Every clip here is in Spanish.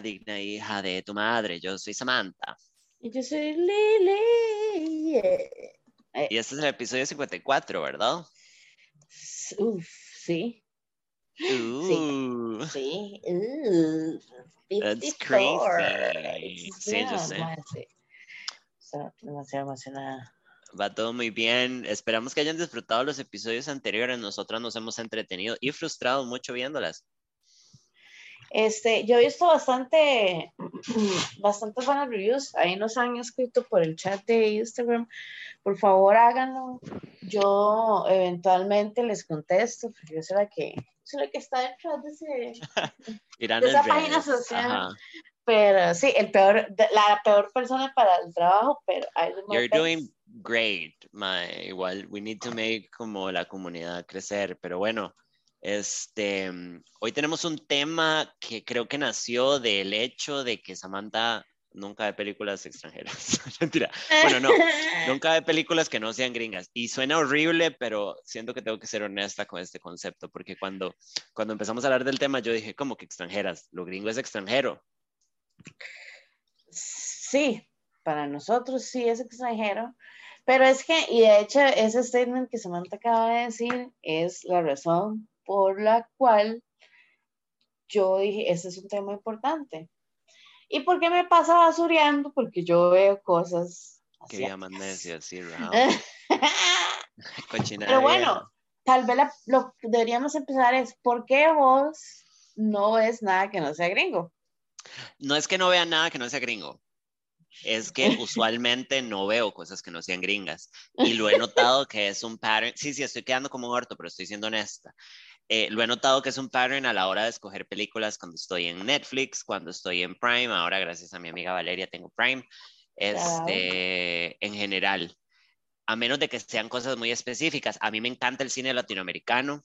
Digna Hija de tu Madre. Yo soy Samantha. Y yo soy Lily. Eh, Y este es el episodio 54, ¿verdad? Uf, sí, Uh, sí. Uh, That's 54. crazy. Sí, yo sé. sí. Estoy demasiado emocionada. Va todo muy bien. Esperamos que hayan disfrutado los episodios anteriores. Nosotras nos hemos entretenido y frustrado mucho viéndolas. Este, yo he visto bastante, bastante buenas reviews. Ahí nos han escrito por el chat de Instagram. Por favor, háganlo. Yo eventualmente les contesto, porque yo soy la que, soy la que está detrás de ese, De esa página redes. social. Ajá. Pero sí, el peor, la peor persona para el trabajo, pero You're doing great, ma. Igual, we need to make como la comunidad crecer, pero bueno, este, mm, hoy tenemos un tema que creo que nació del hecho de que Samantha nunca ve películas extranjeras. Mentira. Bueno, no, nunca ve películas que no sean gringas. Y suena horrible, pero siento que tengo que ser honesta con este concepto, porque cuando, cuando empezamos a hablar del tema, yo dije, ¿cómo que extranjeras? Lo gringo es extranjero. Sí, para nosotros sí es extranjero, pero es que, y de hecho, ese statement que Samantha acaba de decir es la razón por la cual yo dije, ese es un tema importante. ¿Y por qué me pasa basureando? Porque yo veo cosas Que llaman Raúl. Cochina Pero bueno, tal vez la- lo que deberíamos empezar es, ¿por qué vos no ves nada que no sea gringo? No es que no vea nada que no sea gringo. Es que usualmente no veo cosas que no sean gringas. Y lo he notado que es un pattern. Sí, sí, estoy quedando como un orto, pero estoy siendo honesta. Eh, lo he notado que es un pattern a la hora de escoger películas cuando estoy en Netflix, cuando estoy en Prime. Ahora, gracias a mi amiga Valeria, tengo Prime. Este, en general, a menos de que sean cosas muy específicas. A mí me encanta el cine latinoamericano.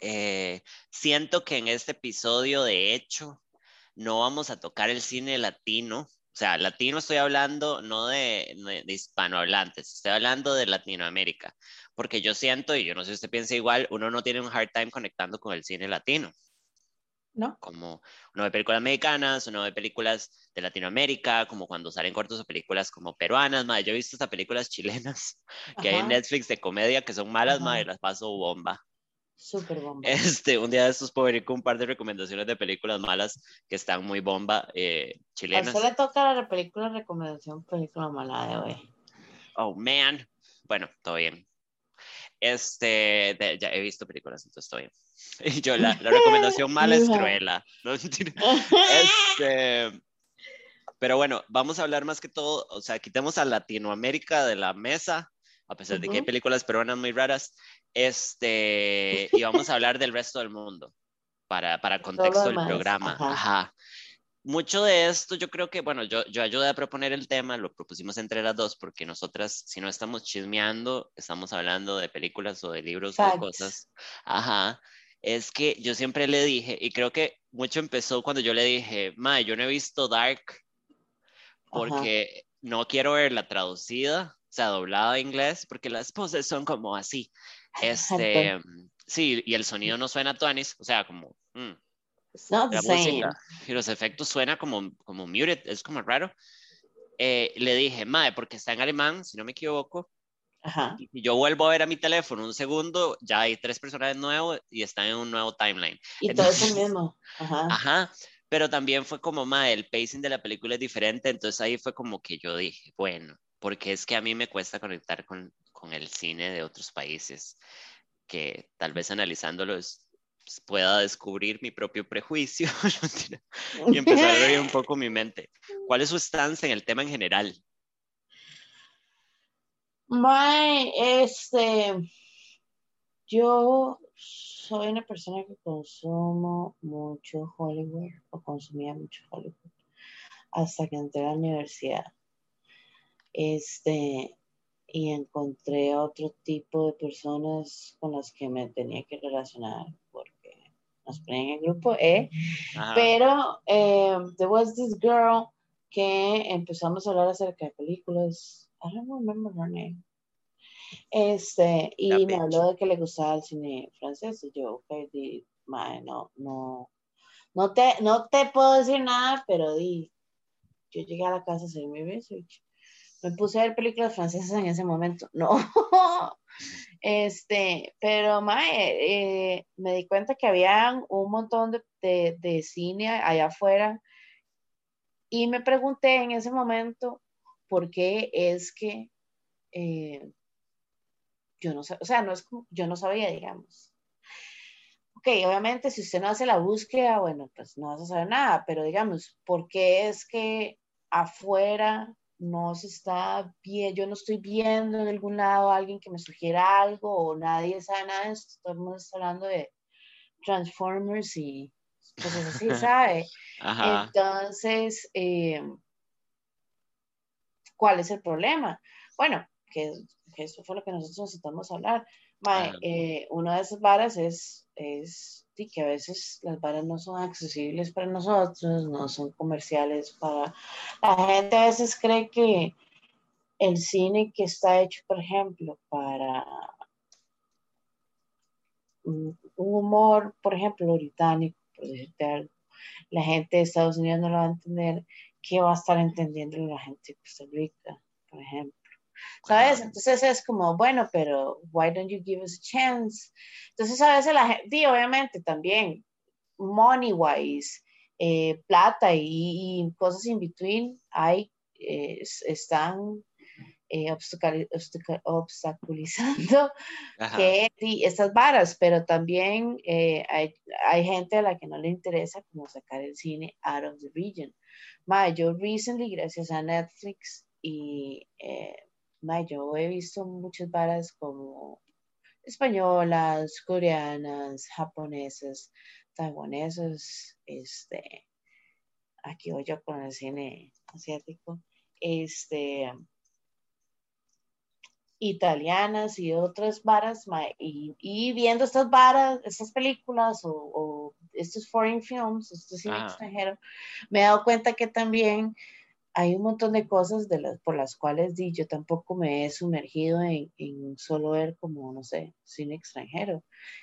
Eh, siento que en este episodio, de hecho, no vamos a tocar el cine latino. O sea, latino estoy hablando no de, de, de hispanohablantes, estoy hablando de Latinoamérica, porque yo siento, y yo no sé si usted piensa igual, uno no tiene un hard time conectando con el cine latino, ¿No? como uno ve películas mexicanas, uno ve películas de Latinoamérica, como cuando salen cortos o películas como peruanas, madre, yo he visto hasta películas chilenas que hay en Ajá, Netflix de comedia que son malas, Ajá. madre, las paso bomba. Súper bomba. Este, un día de estos puedo venir con un par de recomendaciones de películas malas que están muy bomba, eh, A chilenas. usted le toca la película recomendación, película mala de hoy. Oh, man. Bueno, todo bien. Este, de- ya he visto películas, entonces todo bien. Y yo, la, la recomendación mala es. Cruella. No. Este, pero bueno, vamos a hablar más que todo, o sea, quitemos a Latinoamérica de la mesa, a pesar de que hay películas peruanas muy raras, este, y vamos a hablar del resto del mundo, para, para contexto del programa. ajá. Ajá. Mucho de esto yo creo que, bueno, yo, yo ayudé a proponer el tema, lo propusimos entre las dos, porque nosotras, si no estamos chismeando, estamos hablando de películas o de libros o de cosas. Ajá es que yo siempre le dije, y creo que mucho empezó cuando yo le dije, ma, yo no he visto Dark porque no quiero verla traducida, sea, doblada a inglés, porque las poses son como así. Este, sí, y el sonido no suena tuanis, o sea, como, mm, la música y los efectos suena como, como muted, es como raro. Eh, le dije, mae, porque está en alemán, si no me equivoco, Ajá. y yo vuelvo a ver a mi teléfono un segundo, ya hay tres personajes nuevos y están en un nuevo timeline. Y todo es Entonces- el mismo. Ajá. Ajá, pero también fue como, ma, el pacing de la película es diferente, entonces ahí fue como que yo dije, bueno, porque es que a mí me cuesta conectar con, con el cine de otros países, que tal vez analizándolos pues, pueda descubrir mi propio prejuicio y empezar a abrir un poco mi mente. ¿Cuál es su stance en el tema en general? Mae, este, yo soy una persona que consumo mucho Hollywood o consumía mucho Hollywood hasta que entré a la universidad. Este, y encontré otro tipo de personas con las que me tenía que relacionar porque nos ponían en grupo E, Ajá, pero eh, there was this girl que empezamos a hablar acerca de películas. I don't remember her name. Este, y La me bitch. habló de que le gustaba el cine francés. Y yo, ok, di- mae, no, no, no te, no te puedo decir nada, pero di, yo llegué a la casa a hacer mi research. Me puse a ver películas francesas en ese momento. No. este, pero mae, eh, me di cuenta que había un montón de, de, cine allá afuera y me pregunté en ese momento por qué es que eh, yo no sé, o sea, no es como, yo no sabía, digamos. Ok, obviamente si usted no hace la búsqueda, bueno, pues no vas a saber nada, pero digamos, ¿por qué es que afuera no se está bien, yo no estoy viendo en algún lado a alguien que me sugiera algo o nadie sabe nada de esto, todo el mundo está hablando de Transformers y cosas así, ¿sabe? Entonces, eh, ¿cuál es el problema? Bueno, que, eso fue lo que nosotros necesitamos hablar. Eh, una de esas varas es, es que a veces las varas no son accesibles para nosotros, no son comerciales para la gente. A veces cree que el cine que está hecho, por ejemplo, para un humor, por ejemplo, británico, por decirte algo, la gente de Estados Unidos no lo va a entender, ¿qué va a estar entendiendo la gente de Costa Rica, por ejemplo? ¿Sabes? Entonces es como, bueno, pero why don't you give us a chance? Entonces a veces la gente, obviamente también, money wise, eh, plata y, cosas in between, hay, eh, están eh, obstaculizando que, estas varas, pero también hay, hay, gente a la que no le interesa como sacar el cine out of the region. Ma, yo recently, gracias a Netflix y yo he visto muchas varas como españolas, coreanas, japonesas, taiwanesas, este, aquí voy yo con el cine asiático, este, italianas y otras varas, y, viendo estas varas, estas películas o, estos foreign films, este cine extranjero, me he dado cuenta que también hay un montón de cosas de las, por las cuales di, yo tampoco me he sumergido en, en, solo ver como, no sé, cine extranjero,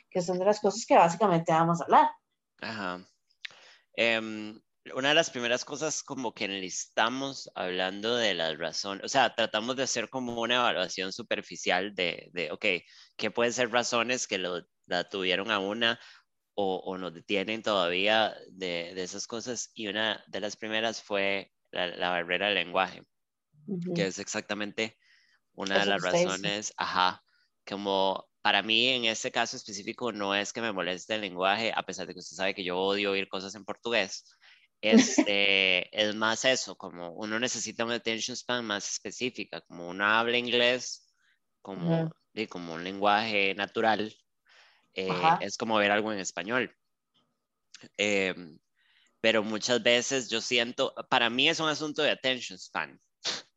que son de las cosas que básicamente vamos a hablar. Ajá. Em, una de las primeras cosas como que necesitamos hablando de las razones, o sea, tratamos de hacer como una evaluación superficial de, de ok, ¿qué pueden ser razones que lo, la tuvieron a una o, o nos detienen todavía de esas cosas? Y una de las primeras fue la, barrera del lenguaje, que es exactamente una de las razones, ajá, como para mí en este caso específico no es que me moleste el lenguaje, a pesar de que usted sabe que yo odio oír cosas en portugués, este, es más eso, como uno necesita una attention span más específica, como uno habla inglés como, como un lenguaje natural, eh, es como ver algo en español. Eh, pero muchas veces yo siento, para mí es un asunto de attention span.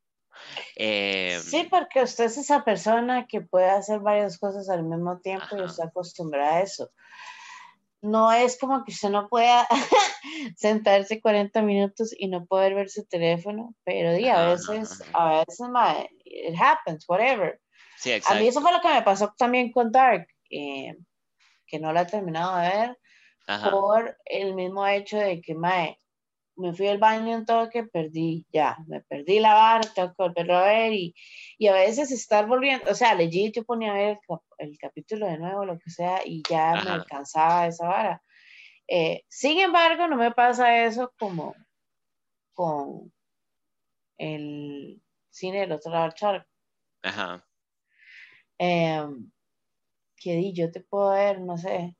Eh, sí, porque usted es esa persona que puede hacer varias cosas al mismo tiempo y está acostumbrada a eso. No es como que usted no pueda sentarse 40 minutos y no poder ver su teléfono, pero di, a veces, a veces, it happens, whatever. Sí, a mí eso fue lo que me pasó también con Dark, eh, que no la he terminado de ver por el mismo hecho de que, mae, me fui al baño en todo que perdí, ya, me perdí la vara, tengo que volverlo a ver y, y, a veces estar volviendo, o sea, leí, yo ponía a ver el, capítulo de nuevo, lo que sea, y ya me alcanzaba esa vara. Eh, sin embargo, no me pasa eso como con el cine del otro lado del charco. Ajá. Em, que di, yo te puedo ver, no sé,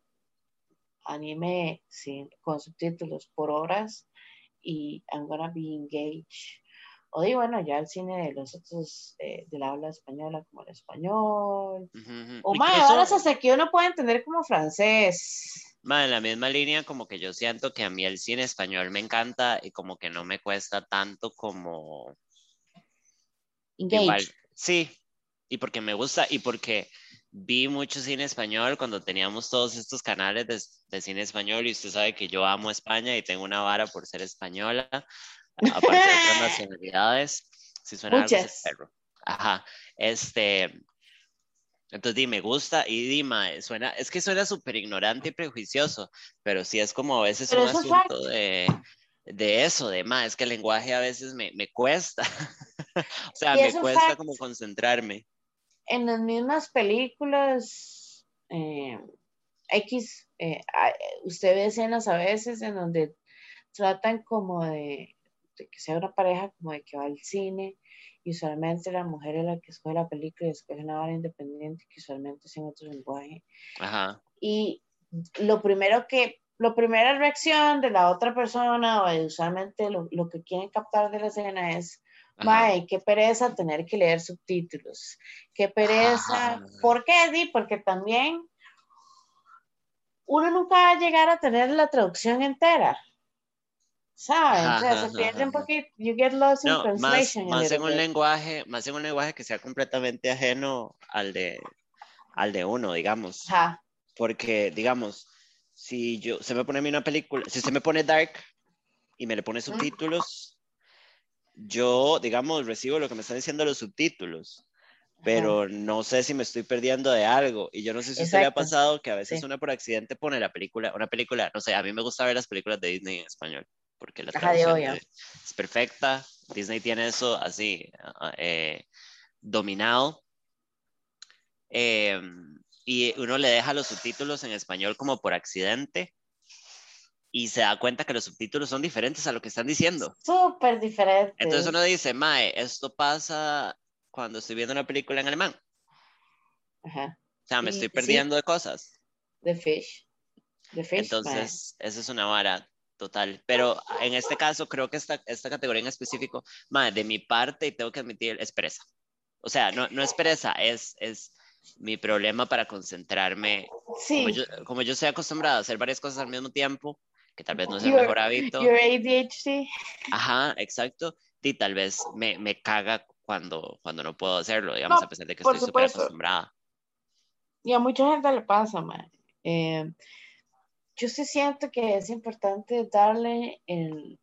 anime sin, con subtítulos por horas y I'm gonna be engaged. O digo, bueno, ya el cine de los otros, eh, de la habla española como el español. O más, ahora hasta que uno puede entender como francés. en la misma línea, como que yo siento que a mí el cine español me encanta y como que no me cuesta tanto como... Igual, sí, y porque me gusta y porque vi mucho cine español cuando teníamos todos estos canales de, cine español y usted sabe que yo amo España y tengo una vara por ser española, aparte de otras nacionalidades. Si suena algo, es perro. Ajá, este, Entonces, di, me gusta y Dima, suena, es que suena súper ignorante y prejuicioso, pero sí es como a veces un asunto de, de, eso, de más, es que el lenguaje a veces me, me cuesta, o sea, me cuesta como concentrarme. En las mismas películas, eh, X, eh, usted ve escenas a veces en donde tratan como de, de que sea una pareja como de que va al cine y usualmente la mujer es la que escoge la película y escoge una hora independiente que usualmente es en otro lenguaje. Ajá. Y lo primero que, la primera reacción de la otra persona o usualmente lo, lo, que quieren captar de la escena es, Mae, qué pereza tener que leer subtítulos, qué pereza, ¿por qué? Sí, porque también uno nunca va a llegar a tener la traducción entera. ¿sabes? o sea, se pierde un poquito, you get lost in translation. Más, en un lenguaje, más en un lenguaje que sea completamente ajeno al de, al de uno, digamos. Ajá. Porque, digamos, si yo, se me pone a mí una película, si se me pone dark y me le pone subtítulos, yo, digamos, recibo lo que me están diciendo los subtítulos pero no sé si me estoy perdiendo de algo. Y yo no sé si usted le ha pasado que a veces una por accidente pone la película, una película, no sé, a mí me gusta ver las películas de Disney en español porque la traducción es perfecta. Disney tiene eso así ah, eh, dominado. Em, y uno le deja los subtítulos en español como por accidente y se da cuenta que los subtítulos son diferentes a lo que están diciendo. Súper diferentes. Entonces uno dice, Mae, esto pasa cuando estoy viendo una película en alemán. Ajá. O sea, me estoy perdiendo de cosas. The Fish. The Fish. Entonces, esa es una vara total. Pero en este caso, creo que esta, esta categoría en específico, de mi parte, y tengo que admitir, es pereza. O sea, no, no es pereza, es, es mi problema para concentrarme. Sí. Como yo, como yo estoy acostumbrado a hacer varias cosas al mismo tiempo, que tal vez no es el mejor hábito. Your ADHD. Ajá, exacto. Y tal vez me, me caga cuando, cuando no puedo hacerlo, digamos, a pesar de que estoy súper acostumbrada. Y a mucha gente le pasa, man. Eh, yo sí siento que es importante darle el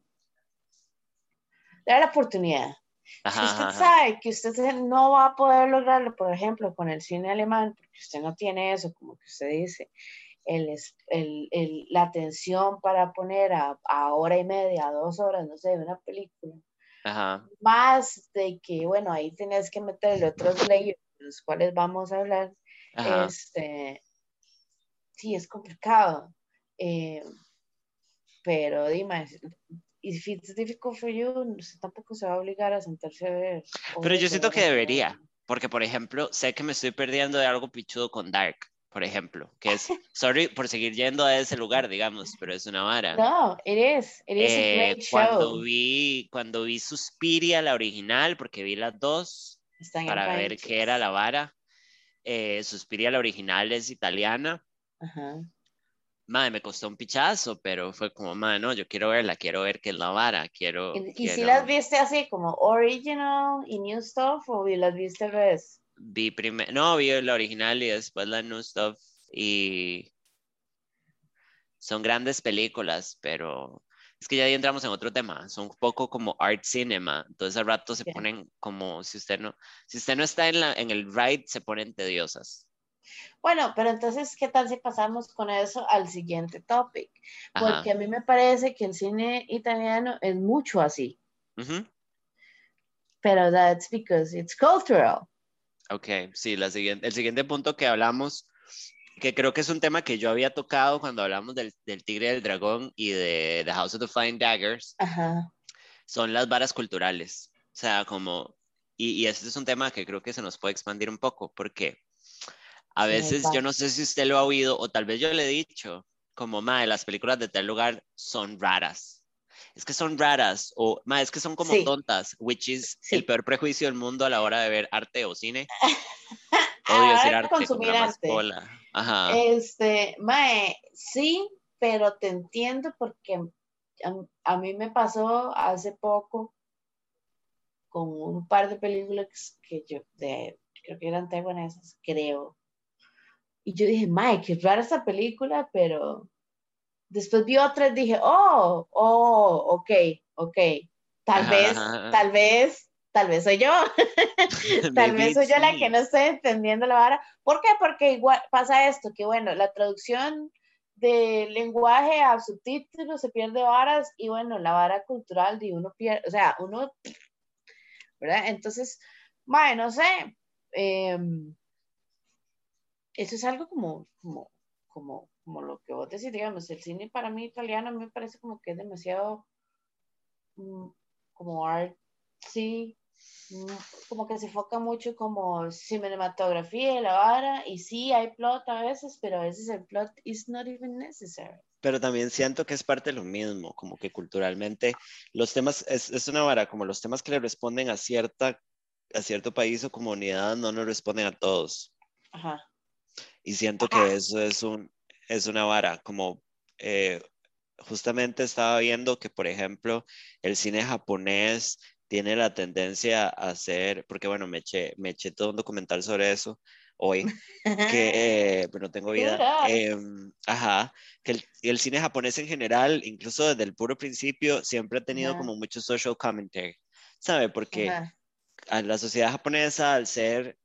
dar la oportunidad. si usted sabe que usted no va a poder lograrlo, por ejemplo, con el cine alemán, porque usted no tiene eso, como que usted dice, el, el, el, la atención para poner a, a, hora y media, a dos horas, no sé, de una película. Ajá. Más de que, bueno, ahí tienes que meterle otros leyes, de los cuales vamos a hablar. Este, sí, es complicado. Eh, pero dime, if it's difficult for you, tampoco se va a obligar a sentarse a ver. Pero yo siento que debería, porque por ejemplo, sé que me estoy perdiendo de algo pichudo con Dark, por ejemplo, que es, sorry por seguir yendo a ese lugar, digamos, pero es una vara. No, it is, it is a eh, great cuando Vi, cuando vi Suspiria, la original, porque vi las dos, para ver qué era la vara, eh, Suspiria, la original, es italiana. Ajá madre, me costó un pichazo, pero fue como, madre, no, yo quiero verla, quiero ver qué es la vara, quiero... ¿Y, si las viste así como original y new stuff o las viste al revés? Vi primero, no, vi la original y después la new stuff y son grandes películas, pero es que ya ahí entramos en otro tema, son un poco como art cinema, entonces al rato se ponen como, si usted no, si usted no está en, la, en el ride, se ponen tediosas. Bueno, pero entonces, ¿qué tal si pasamos con eso al siguiente topic? Porque a mí me parece que el cine italiano es mucho así. Pero that's because it's cultural. Ok, sí, la siguiente, el siguiente punto que hablamos, que creo que es un tema que yo había tocado cuando hablamos del, del Tigre del Dragón y de The House of the Flying Daggers, son las varas culturales. O sea, como, y, y este es un tema que creo que se nos puede expandir un poco, porque a veces yo no sé si usted lo ha oído o tal vez yo le he dicho, como, madre, las películas de tal lugar son raras. Es que son raras o, madre, es que son como tontas, which is el peor prejuicio del mundo a la hora de ver arte o cine. Odio decir arte consumir arte. Ajá. Este, mae, sí, pero te entiendo porque a, mí me pasó hace poco con un par de películas que yo, de, creo que eran taiwanesas, creo, y yo dije, Mike, qué rara esta película, pero después vi otra y dije, oh, oh, ok, ok. Tal vez, tal vez tal vez soy yo, tal vez soy yo la que no estoy entendiendo la vara. ¿Por qué? Porque igual pasa esto, que bueno, la traducción del lenguaje a subtítulos se pierde varas y bueno, la vara cultural de uno pierde, o sea, uno, ¿verdad? Entonces, bueno, no sé, em, eso es algo como, como, como, como lo que vos decís, digamos, el cine para mí italiano me parece como que es demasiado mm, como art, sí, mm, como que se enfoca mucho como cinematografía y la vara, y sí hay plot a veces, pero a veces el plot is not even necessary. Pero también siento que es parte de lo mismo, como que culturalmente los temas, es, es una vara, como los temas que le responden a cierta, a cierto país o comunidad no nos responden a todos. Ajá. Y siento que eso es, un, es una vara, como eh, justamente estaba viendo que, por ejemplo, el cine japonés tiene la tendencia a hacer, porque bueno, me eché, me eché todo un documental sobre eso hoy, que, eh, tengo vida, em, ajá, que el, el, cine japonés en general, incluso desde el puro principio, siempre ha tenido como mucho social commentary, ¿sabe? Porque a la sociedad japonesa, al ser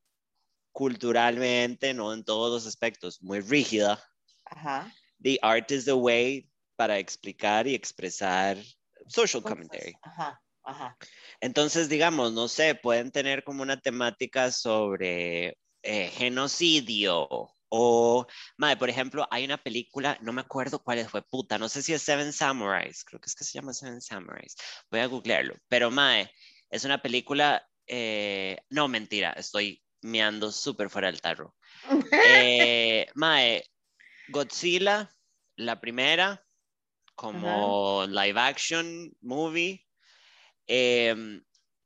culturalmente, no en todos los aspectos, muy rígida. Ajá. The art is the way para explicar y expresar social commentary. Ajá, ajá. Entonces, digamos, no sé, pueden tener como una temática sobre eh, genocidio o, madre, por ejemplo, hay una película, no me acuerdo cuál fue, puta, no sé si es Seven Samurais, creo que es que se llama Seven Samurais, voy a googlearlo, pero, madre, es una película, eh, no, mentira, estoy me ando súper fuera del tarro. Eh, mae, Godzilla, la primera, como live action movie, em,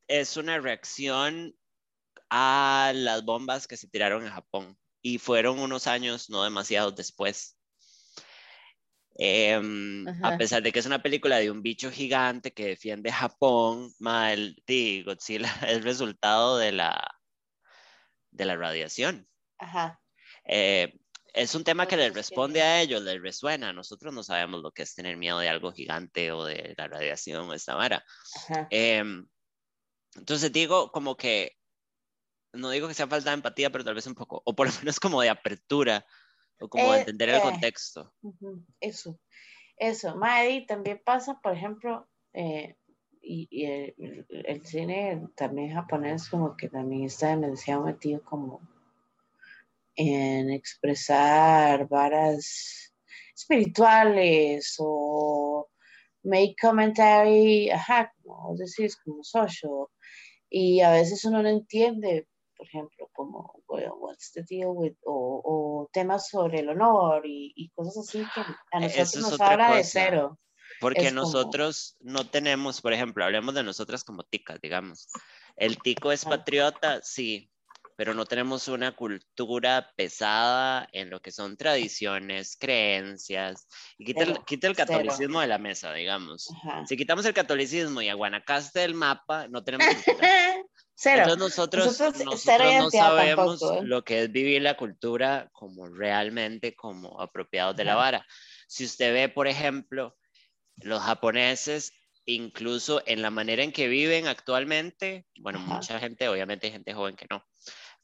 es una reacción a las bombas que se tiraron en Japón y fueron unos años, no demasiado después. Em, a pesar de que es una película de un bicho gigante que defiende Japón, mal, Godzilla es resultado de la de la radiación. Ajá. Eh, es un tema que les responde a ellos, les resuena. Nosotros no sabemos lo que es tener miedo de algo gigante o de la radiación o esta vara. Em, entonces digo como que, no digo que sea falta de empatía, pero tal vez un poco, o por lo menos como de apertura, o como de eh, entender el eh, contexto. Eso, eso. Maddy, también pasa, por ejemplo, y, el, cine también japonés como que también está demasiado metido como en expresar varas espirituales o make commentary, ajá, como decís, como social. Y a veces uno no entiende, por ejemplo, como, what's the deal with, o, temas sobre el honor y, cosas así que a nosotros nos habla de cero. Porque nosotros no tenemos, por ejemplo, hablemos de nosotras como ticas, digamos. El tico es patriota, sí, pero no tenemos una cultura pesada en lo que son tradiciones, creencias. Y quita, el, catolicismo de la mesa, digamos. Si quitamos el catolicismo y a Guanacaste del mapa, no tenemos cultura. Cero. Entonces nosotros, nosotros, no sabemos ¿eh? lo que es vivir la cultura como realmente como apropiados de la vara. Si usted ve, por ejemplo, los japoneses, incluso en la manera en que viven actualmente, bueno, mucha gente, obviamente hay gente joven que no,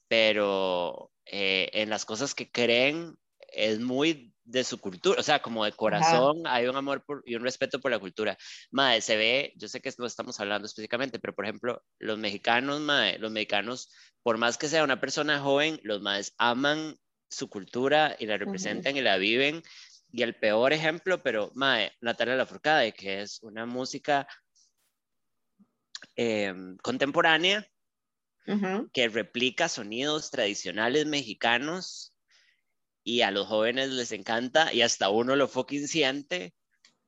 pero eh, en las cosas que creen es muy de su cultura, o sea, como de corazón hay un amor y un respeto por la cultura. Madre, se ve, yo sé que no estamos hablando específicamente, pero por ejemplo, los mexicanos, madre, los mexicanos, por más que sea una persona joven, los madres aman su cultura y la representan y la viven. Y el peor ejemplo, pero mae, Natalia Lafourcade, que es una música em, contemporánea que replica sonidos tradicionales mexicanos y a los jóvenes les encanta y hasta uno lo fucking siente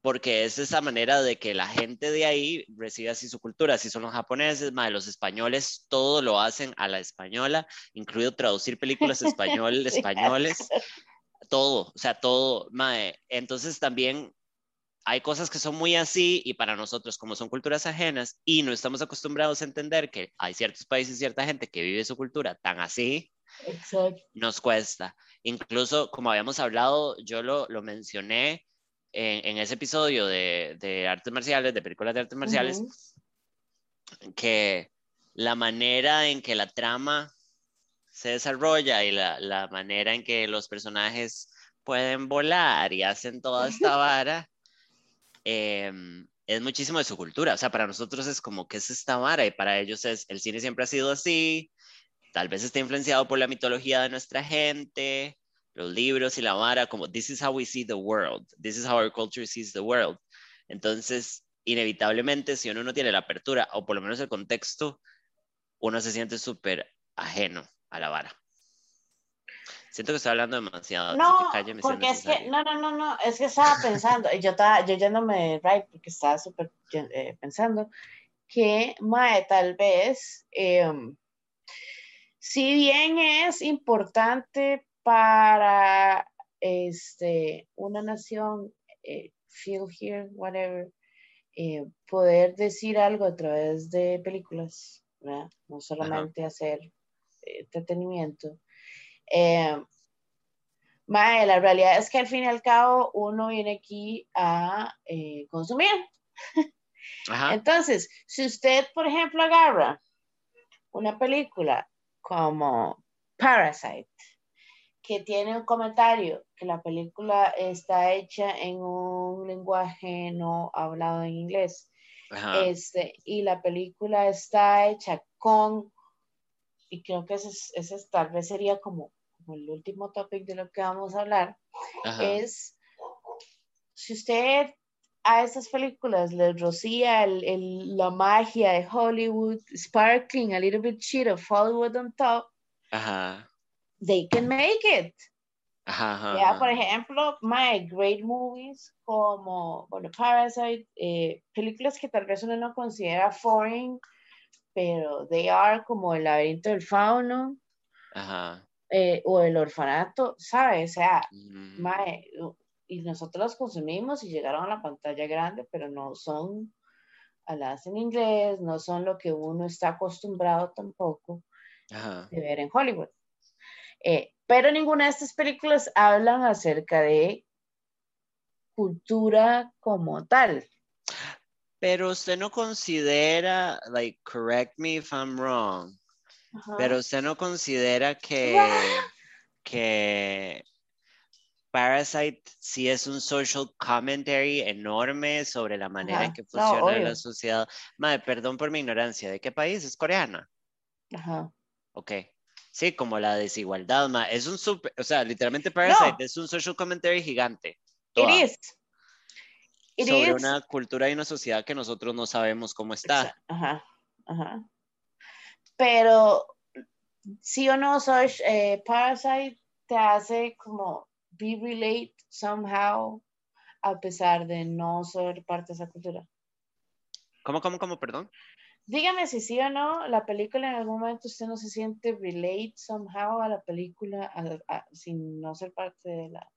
porque es esa manera de que la gente de ahí recibe así su cultura, si son los japoneses, mae, los españoles, todo lo hacen a la española, incluido traducir películas español, españoles todo, o sea, todo, mae. Entonces también hay cosas que son muy así y para nosotros, como son culturas ajenas y no estamos acostumbrados a entender que hay ciertos países y cierta gente que vive su cultura tan así, nos cuesta. Incluso, como habíamos hablado, yo lo, lo mencioné en, ese episodio de, de, artes marciales, de películas de artes marciales, que la manera en que la trama se desarrolla y la, la manera en que los personajes pueden volar y hacen toda esta vara, em, es muchísimo de su cultura. O sea, para nosotros es como que es esta vara y para ellos es, el cine siempre ha sido así, tal vez está influenciado por la mitología de nuestra gente, los libros y la vara, como this is how we see the world, this is how our culture sees the world. Entonces, inevitablemente, si uno no tiene la apertura o por lo menos el contexto, uno se siente súper ajeno a la vara. Siento que estoy hablando demasiado. No, porque es que, no, no, no, no, es que estaba pensando, yo estaba, yo yéndome right, porque estaba súper eh, pensando que, Mae, tal vez, em, si bien es importante para este, una nación, eh, feel here, whatever, eh, poder decir algo a través de películas, no solamente hacer entretenimiento. Eh, la realidad es que al fin y al cabo uno viene aquí a eh, consumir. Entonces, si usted, por ejemplo, agarra una película como Parasite, que tiene un comentario que la película está hecha en un lenguaje no hablado en inglés, este, y la película está hecha con, y creo que ese, ese tal vez sería como, el último topic de lo que vamos a hablar, es si usted a estas películas les rocía el, la magia de Hollywood, sparkling, a little bit shit of Hollywood on top, they can make it. Ya, por ejemplo, my great movies como, bueno, Parasite, eh, películas que tal vez uno no considera foreign, pero they are como El laberinto del fauno, eh, o El orfanato, ¿sabes? O sea, mm. y nosotros los consumimos y llegaron a la pantalla grande, pero no son habladas en inglés, no son lo que uno está acostumbrado tampoco de ver en Hollywood. Eh, pero ninguna de estas películas hablan acerca de cultura como tal. Pero usted no considera, like, correct me if I'm wrong, pero usted no considera que, que Parasite sí es un social commentary enorme sobre la manera en que funciona la sociedad. Madre, perdón por mi ignorancia, ¿de qué país? ¿Es coreana? Ajá. Ok. Sí, como la desigualdad, ma. Es un super, o sea, literalmente Parasite es un social commentary gigante. It is. sobre una cultura y una sociedad que nosotros no sabemos cómo está. Ajá, ajá. Pero, sí o no, Sosh, eh, Parasite te hace como be relate somehow a pesar de no ser parte de esa cultura. ¿Cómo, cómo, cómo, perdón? dígame si sí o no, la película en algún momento usted no se siente relate somehow a la película sin no ser parte de la,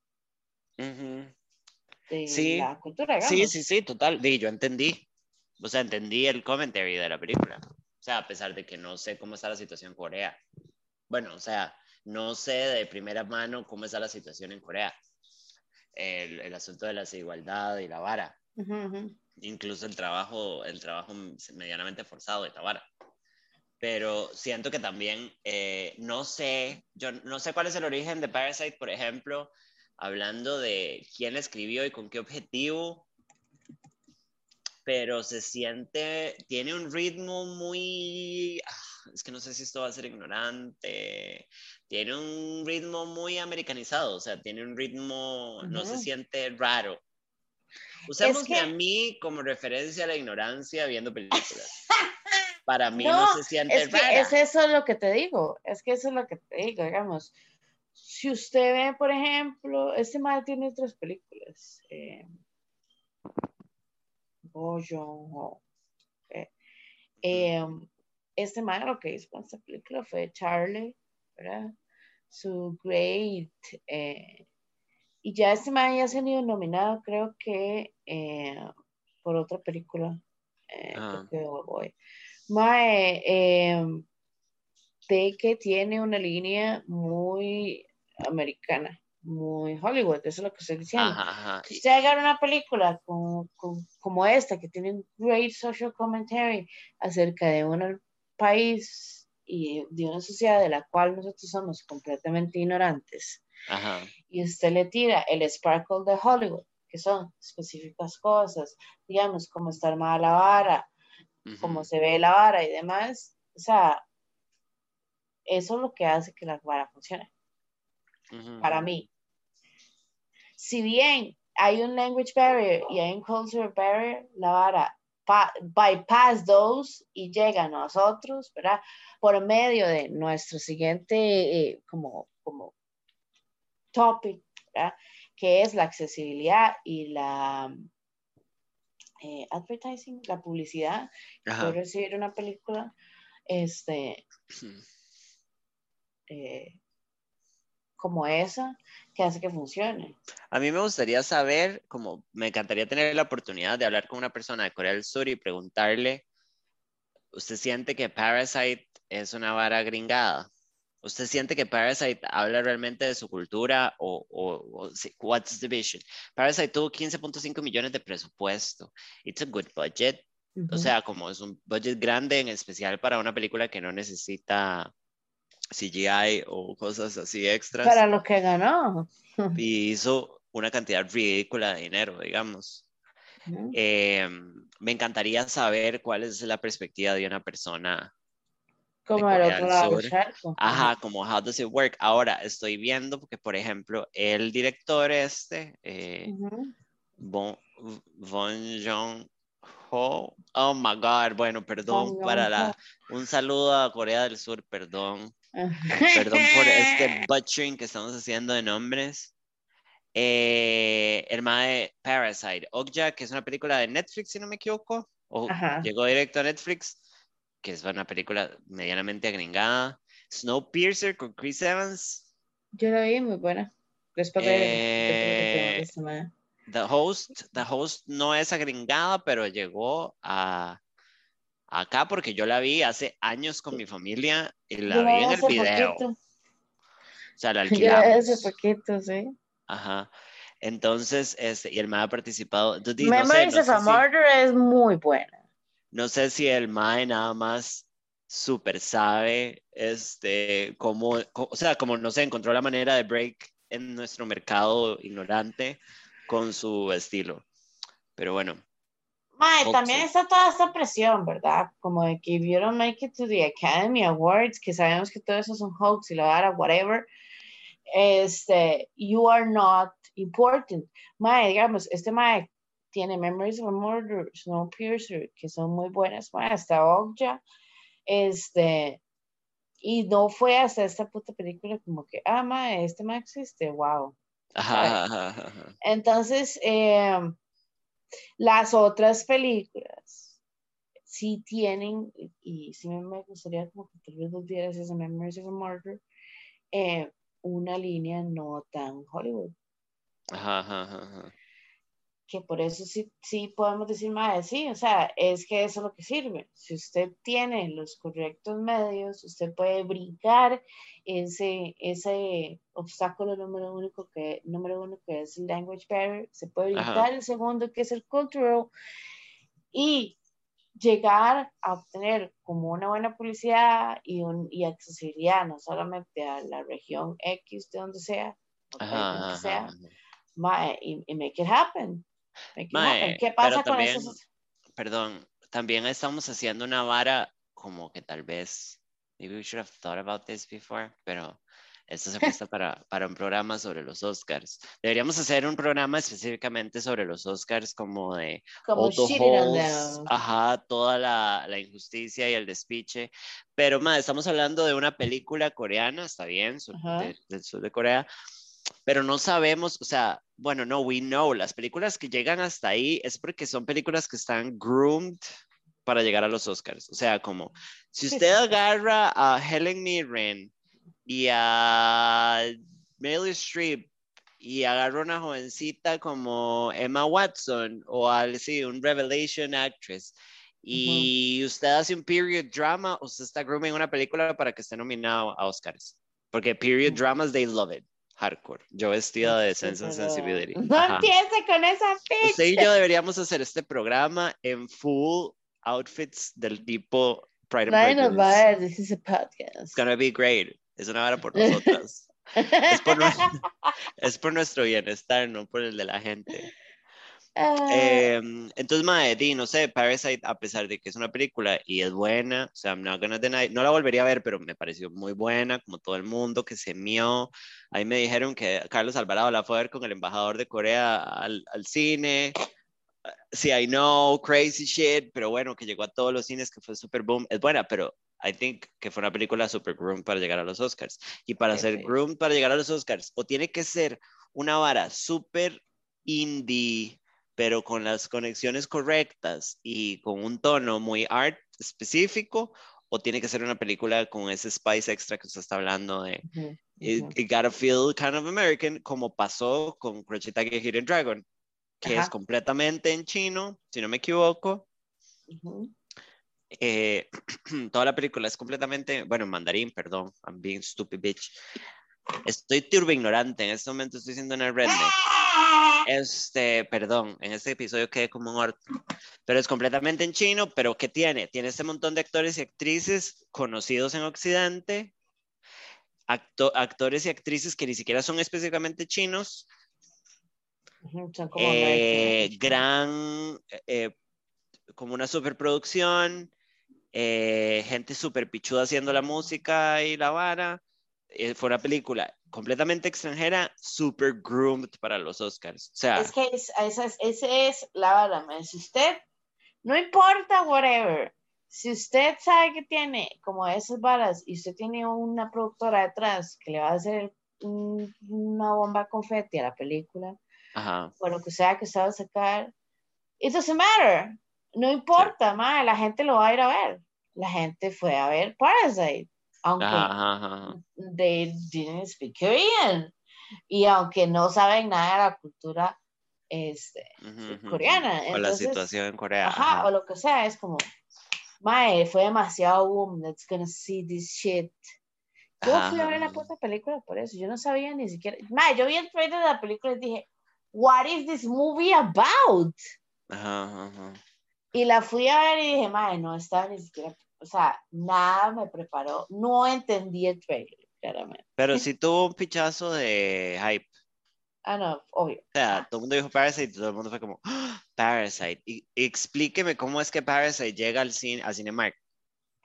sí. la cultura. Sí, sí, sí, total. yo entendí. O sea, entendí el commentary de la película. O sea, a pesar de que no sé cómo está la situación en Corea. Bueno, o sea, no sé de primera mano cómo está la situación en Corea. El, el asunto de la desigualdad y la vara incluso el trabajo, el trabajo medianamente forzado de Tabara. Pero siento que también, eh, no sé, yo no sé cuál es el origen de Parasite, por ejemplo, hablando de quién escribió y con qué objetivo, pero se siente, tiene un ritmo muy, ah, es que no sé si esto va a ser ignorante, tiene un ritmo muy americanizado, o sea, tiene un ritmo, no se siente raro, Usemos a mí como referencia a la ignorancia viendo películas. Para mí no, se siente es que Es eso lo que te digo, es que eso es lo que te digo, digamos. Si usted ve, por ejemplo, este madre tiene otras películas. Eh, Bojo, eh, eh, este madre lo que hizo con esta película fue Charlie, ¿verdad? Su Great eh, y ya este man ya se ha ido nominado, creo que eh, por otra película. Ah. Mae, de que tiene una línea muy americana, muy Hollywood, eso es lo que estoy diciendo. Si usted agarra una película como, como, esta, que tiene un great social commentary acerca de una país y de una sociedad de la cual nosotros somos completamente ignorantes, y usted le tira el sparkle de Hollywood, que son específicas cosas, digamos, cómo está armada la vara, cómo se ve la vara y demás, o sea, eso es lo que hace que la vara funcione. Para mí. Si bien hay un language barrier y hay un culture barrier, la vara bypass those y llega a nosotros, ¿verdad? Por medio de nuestro siguiente eh, como, como topic, ¿verdad? Que es la accesibilidad y la eh, advertising, la publicidad. Puedo recibir una película, este, eh, como esa que hace que funcione. A mí me gustaría saber, como me encantaría tener la oportunidad de hablar con una persona de Corea del Sur y preguntarle, ¿usted siente que Parasite es una vara gringada? ¿Usted siente que Parasite habla realmente de su cultura o, o, what's the vision? Parasite tuvo 15.5 millones de presupuesto. It's a good budget. O sea, como es un budget grande, en especial para una película que no necesita CGI o cosas así extras. Para lo que ganó. Y hizo una cantidad ridícula de dinero, digamos. Eh, me encantaría saber cuál es la perspectiva de una persona. Como el otro lado Ajá, como how does it work. Ahora estoy viendo porque, por ejemplo, el director este, eh, bon, Jong Ho, oh my God, bueno, perdón para la, un saludo a Corea del Sur, perdón Perdón por este butchering que estamos haciendo de nombres. Eh, el de Parasite, Okja, que es una película de Netflix, si no me equivoco, o llegó directo a Netflix, que es una película medianamente agringada. Snowpiercer con Chris Evans. Yo la vi, muy buena. Eh, The Host, The Host no es agringada, pero llegó a acá porque yo la vi hace años con mi familia y la vi en el video. O sea, la alquilamos. Ya hace poquito, sí. Ajá. Entonces, este, y el MAE ha participado. Memories of a Murder es muy buena. No sé si el MAE nada más súper sabe, este, cómo, o sea, como no sé, encontró la manera de break en nuestro mercado ignorante con su estilo. Pero bueno, también está toda esta presión, ¿verdad? Como de que if you don't make it to the Academy Awards, que sabemos que todo eso es un hoax y lo dará whatever, este, you are not important. Mae, digamos, este Mae tiene Memories of a Murder, Snowpiercer, que son muy buenas, Mae, hasta Okja, este, y no fue hasta esta puta película como que, ah, Mae, este Mae existe, wow. Entonces, eh, las otras películas sí tienen, y sí me gustaría como que tal vez vieras esa Memories of a Murder, eh, una línea no tan Hollywood. Ajá, ajá, ajá que por eso sí, sí podemos decir más, sí, o sea, es que eso es lo que sirve. Si usted tiene los correctos medios, usted puede brincar ese, ese obstáculo número uno que, número uno que es el language barrier, se puede brincar el segundo que es el cultural y llegar a obtener como una buena publicidad y, un, y accesibilidad no solamente a la región X de donde sea, o sea, y, y make it happen. ¿Qué pasa con eso? Perdón, también estamos haciendo una vara como que tal vez, maybe we should have thought about this before, pero esto se presta para, para un programa sobre los Oscars. Deberíamos hacer un programa específicamente sobre los Oscars como de como ajá, toda la, la, injusticia y el despiche. Pero más, estamos hablando de una película coreana, está bien, del sur de Corea, pero no sabemos, o sea, bueno, no, we know, las películas que llegan hasta ahí es porque son películas que están groomed para llegar a los Oscars. O sea, como si usted agarra a Helen Mirren y a Meryl Streep y agarra una jovencita como Emma Watson o al sí, un Revelation actress y usted hace un period drama, usted está grooming una película para que esté nominado a Oscars. Porque period dramas, they love it hardcore. Yo vestida de Sense and Sensibility. No empiece con esa fecha. Usted y yo deberíamos hacer este programa en full outfits del tipo Pride and Prejudice. va a ver, this is a podcast. It's gonna be great. Es una vara por nosotras. es, por, es por nuestro bienestar, no por el de la gente. Ah, Em, entonces, mae, di, no sé, Parasite, a pesar de que es una película y es buena, o sea, I'm not gonna deny, no la volvería a ver, pero me pareció muy buena, como todo el mundo que se mió. Ahí me dijeron que Carlos Alvarado la fue a ver con el embajador de Corea al, al cine. Sí, I know, crazy shit, pero bueno, que llegó a todos los cines, que fue super boom. Es buena, pero I think que fue una película super groom para llegar a los Oscars. Y para ser groom para llegar a los Oscars, o tiene que ser una vara super indie, pero con las conexiones correctas y con un tono muy art específico, o tiene que ser una película con ese spice extra que usted está hablando de ujú, it, ujú. it gotta feel kind of American, como pasó con Crochetague Hidden Dragon, que es Ajá. completamente en chino, si no me equivoco. Ujú. Eh, toda la película es completamente, bueno, en mandarín, perdón, I'm being stupid bitch. Estoy turbo ignorante, en este momento estoy siendo una redneck. Este, perdón, en este episodio quedé como un orto. Pero es completamente en chino, pero ¿qué tiene? Tiene este montón de actores y actrices conocidos en Occidente, acto- actores y actrices que ni siquiera son específicamente chinos, eh, gran, eh, como una superproducción, eh, gente super pichuda haciendo la música y la vara. Eh, fue una película completamente extranjera, super groomed para los Oscars. O sea, Es que es, esa es, la man. Si usted, no importa, whatever. Si usted sabe que tiene como esas varas y usted tiene una productora detrás que le va a hacer un- una bomba confeti a la película, ajá, o lo que sea que usted va a sacar, it doesn't matter. No importa, ma, la gente lo va a ir a ver. La gente fue a ver Parasite, aunque ajá, ajá, they didn't speak Korean. Y aunque no saben nada de la cultura este, coreana. O la situación en Corea. ajá, ajá. o lo que sea, es como, mae, fue demasiado boom, let's gonna see this shit. Yo fui a ver la puta película por eso, yo no sabía ni siquiera, mae, yo vi el trailer de la película y dije, what is this movie about? Ajá. Y la fui a ver y dije, mae, no estaba ni siquiera, o sea, nada me preparó, no entendí el trailer, claramente. Pero sí tuvo un pichazo de hype. Ah, no, obvio. O sea, todo el mundo dijo Parasite y todo el mundo fue como, "Ah, Parasite. Y, explíqueme cómo es que Parasite llega al cine, a Cinemark.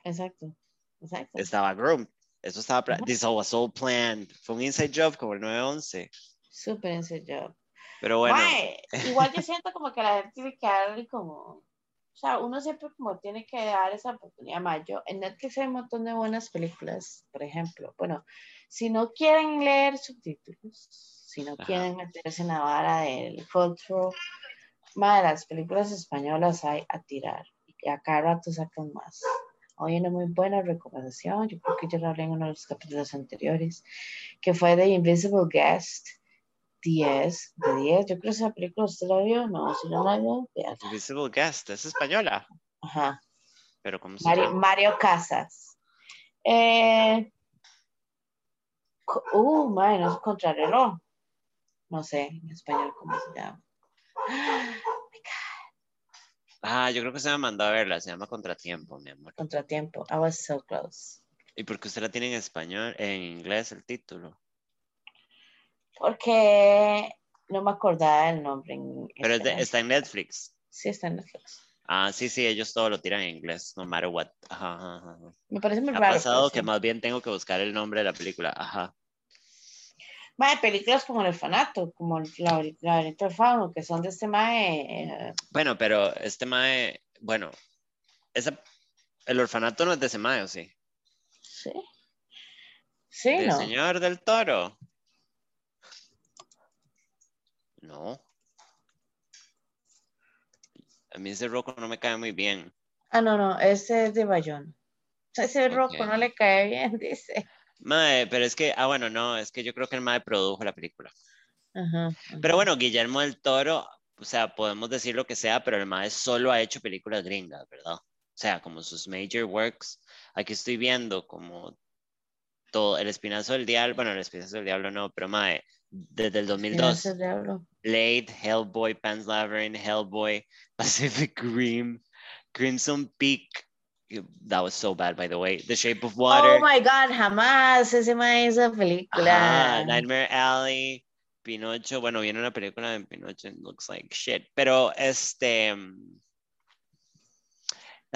Exacto, exacto. Estaba groomed. Eso estaba, Ajá. this was all planned. Fue un inside job como el 911. Súper en serio. Pero bueno, igual yo siento como que la gente darle como, o sea, uno siempre como tiene que dar esa oportunidad. Mae, yo, en Netflix hay un montón de buenas películas, por ejemplo. Bueno, si no quieren leer subtítulos, si no Ajá. quieren meterse en la vara del cultural, mae, las películas españolas hay a tirar. Y a cada rato sacan más. Hoy una muy buena recomendación, yo creo que ya lo hablé en uno de los capítulos anteriores, que fue The Invisible Guest. 10 de 10. Yo creo que esa película usted la vio, no, si no la vio. Invisible Guest, es española. Ajá. Pero ¿cómo se Mario, llama? Mario Casas. Eh, uh, madre, no es contrarreloj. No sé en español cómo se llama. Ah, yo creo que se me mandó a verla. Se llama Contratiempo, mi amor. Contratiempo. I was so close. ¿Y por qué usted la tiene en español, en inglés el título? Porque no me acordaba del nombre. En Pero de- está en Netflix. Sí, está en Netflix. Ah, sí, sí, ellos todo lo tiran en inglés, no matter what. Ajá, ajá, ajá. Me parece muy ha raro. pasado pero que sí. más bien tengo que buscar el nombre de la película. Ajá. Mae, películas como El Orfanato, como El Laberinto del Fauno, que son de este mae. eh, Bueno, pero este mae, bueno, esa, el orfanato no es de ese mae, ¿o sí? sí. Sí, ¿Del ¿no? señor del toro? No. A mí ese roco no me cae muy bien. Ah, no, no, ese es de Bayón. Ese Ok. roco no le cae bien, dice. Mae, pero es que, ah, bueno, no, es que yo creo que el mae produjo la película. Ajá, Pero bueno, Guillermo del Toro, o sea, podemos decir lo que sea, pero el mae solo ha hecho películas gringas, ¿verdad? O sea, como sus major works. Aquí estoy viendo como todo, El Espinazo del Diablo, bueno, El Espinazo del Diablo no, pero mae, desde el 2002, Finanzas de hablo. Blade, Hellboy, Pan's Labyrinth, Hellboy, Pacific Rim, Crimson Peak, That was so bad, by the way. The Shape of Water. Oh my God, jamás ese mae esa película. Ajá, Nightmare Alley, Pinocho. Bueno, viene una película de Pinocho, it looks like shit. Pero este.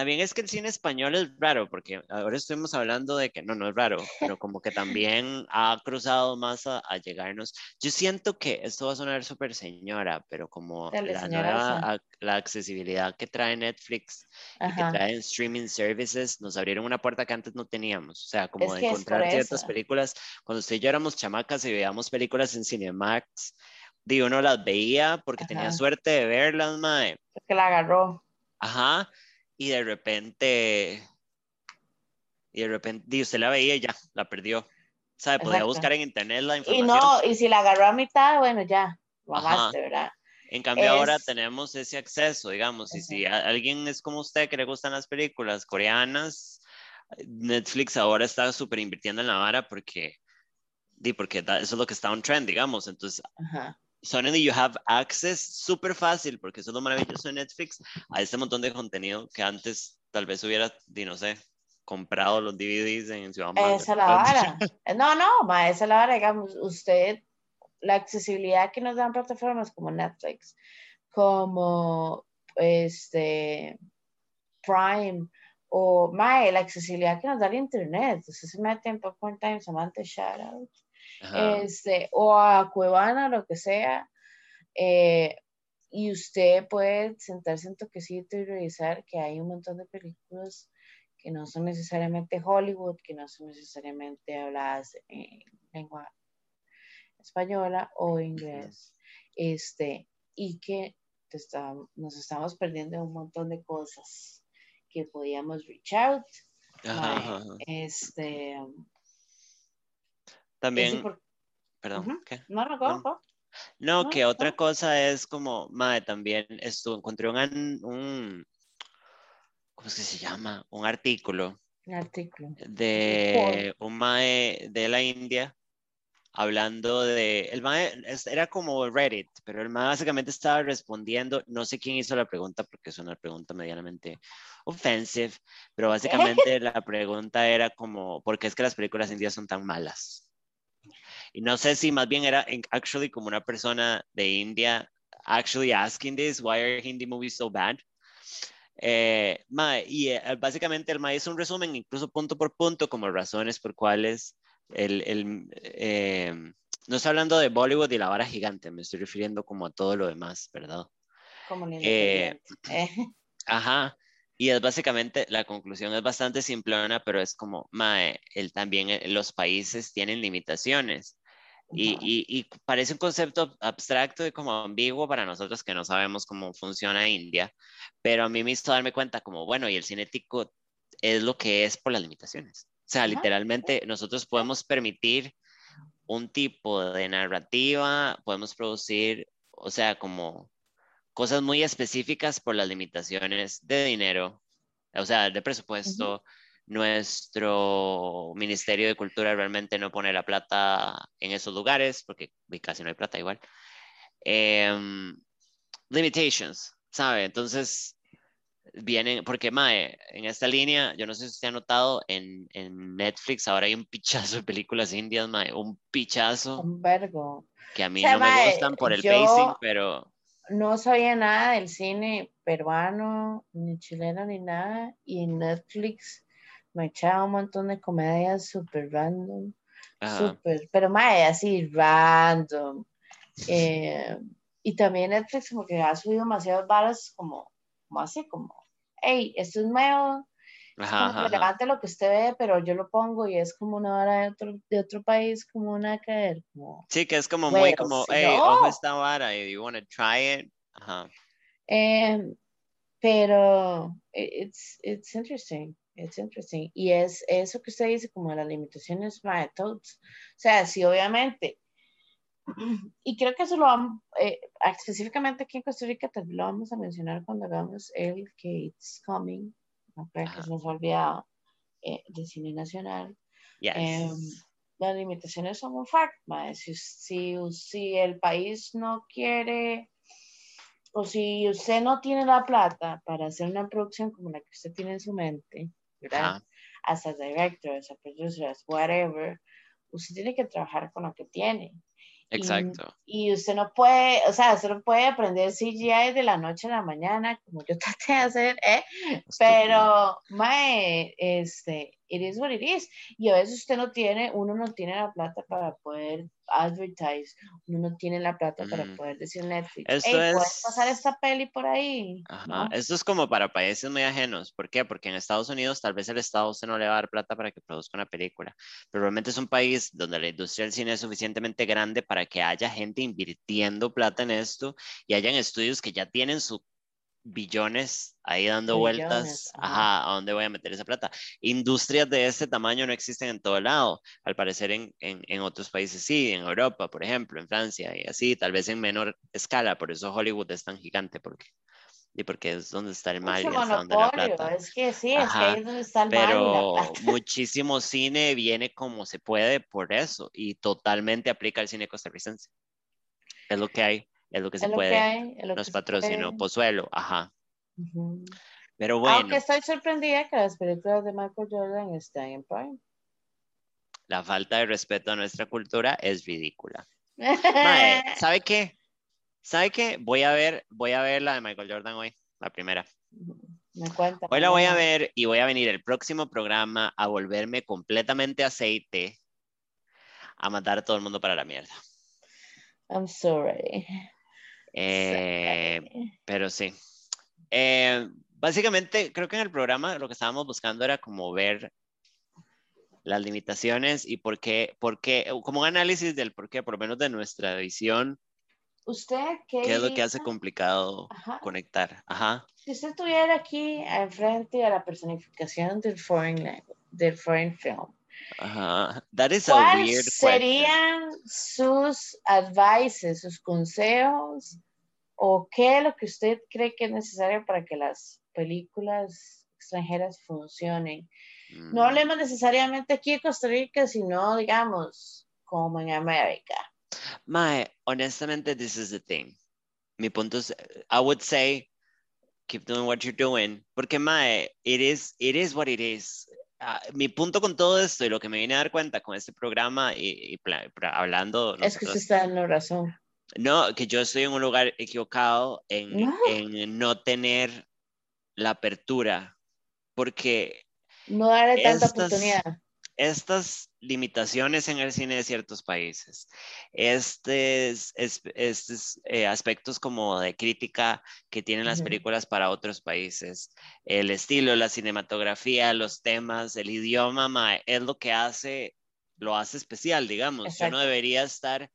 También es que el cine español es raro, porque ahora estuvimos hablando de que no, no es raro, pero como que también ha cruzado más a, a llegarnos. Yo siento que esto va a sonar súper señora, pero como Dale, la nueva, ac- la accesibilidad que trae Netflix y que Ajá. traen streaming services, nos abrieron una puerta que antes no teníamos. O sea, como Es de es encontrar ciertas películas. Cuando usted y yo éramos chamacas y veíamos películas en Cinemax, digo, uno las veía porque tenía Ajá. suerte de verlas, mae. Que la agarró. Ajá. Y de repente, y de repente, di, usted la veía y ya, la perdió. ¿Sabe? Podía Exacto. buscar en internet la Y información. no, y si la agarró a mitad, bueno, ya, Ajá. mamaste, ¿verdad? En cambio ahora es- tenemos ese acceso, digamos, y si alguien es como usted que le gustan las películas coreanas, Netflix ahora está súper invirtiendo en la vara porque, di, porque eso es lo que está on trend, digamos. Entonces, Ajá. Suddenly you have access súper fácil, porque eso es lo maravilloso de Netflix, a este montón de contenido que antes tal vez hubiera, no sé, comprado los DVDs en Ciudad Manga. Esa es la vara. No, no, ma, esa es la vara, digamos, usted, la accesibilidad que nos dan plataformas como Netflix, como este Prime, o mae, la accesibilidad que nos da el internet. Usted se mete en Popcorn Times, amante shout out, Ajá. este, o a Cuevana, lo que sea, eh, y usted puede sentarse un toquecito y revisar que hay un montón de películas que no son necesariamente Hollywood, que no son necesariamente habladas en lengua española o inglés, este, y que te está- nos estamos perdiendo un montón de cosas que podíamos reach out, Ajá, ajá, este, También, por- perdón. ¿qué? no, que otra cosa es como, madre, también esto, encontré un, un, ¿cómo es que se llama? Un artículo un artículo. de un mae de la India hablando de, el mae era como Reddit, pero el mae básicamente estaba respondiendo, no sé quién hizo la pregunta porque es una pregunta medianamente offensive, pero básicamente la pregunta era como, ¿por qué es que las películas indias son tan malas? Y no sé si más bien era actually como una persona de India actually asking this, why are Hindi movies so bad? Eh, mae, y eh, básicamente el mae hizo un resumen, incluso punto por punto, como razones por cuales el, el, eh, no estoy hablando de Bollywood y la vara gigante, me estoy refiriendo como a todo lo demás, ¿verdad? Como Eh. Eh, Ajá. Y es básicamente, la conclusión es bastante simplona, pero es como, mae, el, también eh, los países tienen limitaciones. Y, y, y parece un concepto abstracto y como ambiguo para nosotros que no sabemos cómo funciona India, pero a mí me hizo darme cuenta como, bueno, y el cinético es lo que es por las limitaciones. O sea, literalmente nosotros podemos permitir un tipo de narrativa, podemos producir, o sea, como cosas muy específicas por las limitaciones de dinero, o sea, de presupuesto. Nuestro Ministerio de Cultura realmente no pone la plata en esos lugares porque casi no hay plata igual. Em, limitations, ¿sabe? Entonces, vienen, porque Mae, en esta línea, yo no sé si usted ha notado, en, en Netflix ahora hay un pichazo de películas indias, Mae, un pichazo Un vergo. que a mí O sea, no me mae, gustan por el pacing, pero No sabía nada del cine peruano, ni chileno, ni nada. Y en Netflix me echaba un montón de comedias súper random. ajá, Súper, pero más así, random. Eh, y también Netflix como que ha subido demasiadas varas como, como así, como, hey, esto es nuevo, ajá, lo que usted ve, pero yo lo pongo y es como una vara de otro, de otro país, como una como, Sí, que es como muy como, hey, no. ojo esta vara, y you wanna try it, ajá. Eh, pero i- it's, it's interesting, it's interesting. Y es eso que usted dice, como las limitaciones, my thoughts. O sea, sí, obviamente. Y creo que eso lo vamos, eh, específicamente aquí en Costa Rica, vez lo vamos a mencionar cuando hagamos el que it's coming, no que se nos ha olvidado, eh, de cine nacional. Yes. Em, las limitaciones son un fact. Si, si, si el país no quiere o si usted no tiene la plata para hacer una producción como la que usted tiene en su mente, ¿verdad? Hasta directors, producers, whatever, usted tiene que trabajar con lo que tiene. Exacto. Y, usted no puede, o sea, usted no puede aprender CGI de la noche a la mañana, como yo traté de hacer, ¿eh? Pero, mae, este, it is what it is. Y a veces usted no tiene, uno no tiene la plata para poder advertise, uno no tiene la plata para mm. poder decir Netflix, Esto es... ¿puedes pasar esta peli por ahí? Ajá. Esto es como para países muy ajenos. ¿Por qué? Porque en Estados Unidos tal vez el Estado usted no le va a dar plata para que produzca una película, pero realmente es un país donde la industria del cine es suficientemente grande para que haya gente invirtiendo plata en esto y hayan estudios que ya tienen su billones ahí dando vueltas, ajá. ¿a dónde voy a meter esa plata? Industrias de este tamaño no existen en todo lado, al parecer en, en, en, otros países sí, en Europa, por ejemplo, en Francia y así, tal vez en menor escala, por eso Hollywood es tan gigante, porque, y porque es donde está el mal y es donde la plata. Es que sí, es que ahí es donde está el pero mal muchísimo cine viene como se puede por eso y totalmente aplica al cine costarricense. Es lo que hay es lo que se puede. Nos patrocinó Pozuelo, ajá. Pero bueno. Aunque estoy sorprendida que las películas de Michael Jordan estén en Prime. La falta de respeto a nuestra cultura es ridícula. ¿Sabe qué? ¿Sabe qué? Voy a ver, voy a ver la de Michael Jordan hoy, la primera. Me cuenta. Hoy la voy a ver y voy a venir el próximo programa a volverme completamente aceite a matar a todo el mundo para la mierda. I'm sorry. Eh, pero sí. Eh, básicamente, creo que en el programa lo que estábamos buscando era como ver las limitaciones y por qué, por qué como un análisis del por qué, por lo menos de nuestra visión. ¿Usted qué, qué es lo que hace complicado conectar? Ajá. Si usted estuviera aquí enfrente a la personificación del foreign, del foreign film, Ajá. That is ¿Cuáles serían sus advices, sus consejos o qué es lo que usted cree que es necesario para que las películas extranjeras funcionen? No mm. hablemos necesariamente aquí en Costa Rica, sino digamos como en América. Mae, honestamente, this is the thing. Mi punto es, I would say, keep doing what you're doing, porque Mae, it is, it is what it is. Ah, mi punto con todo esto y lo que me vine a dar cuenta con este programa y, hablando... Es que usted está en la razón. No, que yo estoy en un lugar equivocado en no, en no tener la apertura, porque... No darle tanta oportunidad estas limitaciones en el cine de ciertos países, estos, estos eh, aspectos como de crítica que tienen las películas para otros países, el estilo, la cinematografía, los temas, el idioma, es lo que hace, lo hace especial, digamos. Yo no debería estar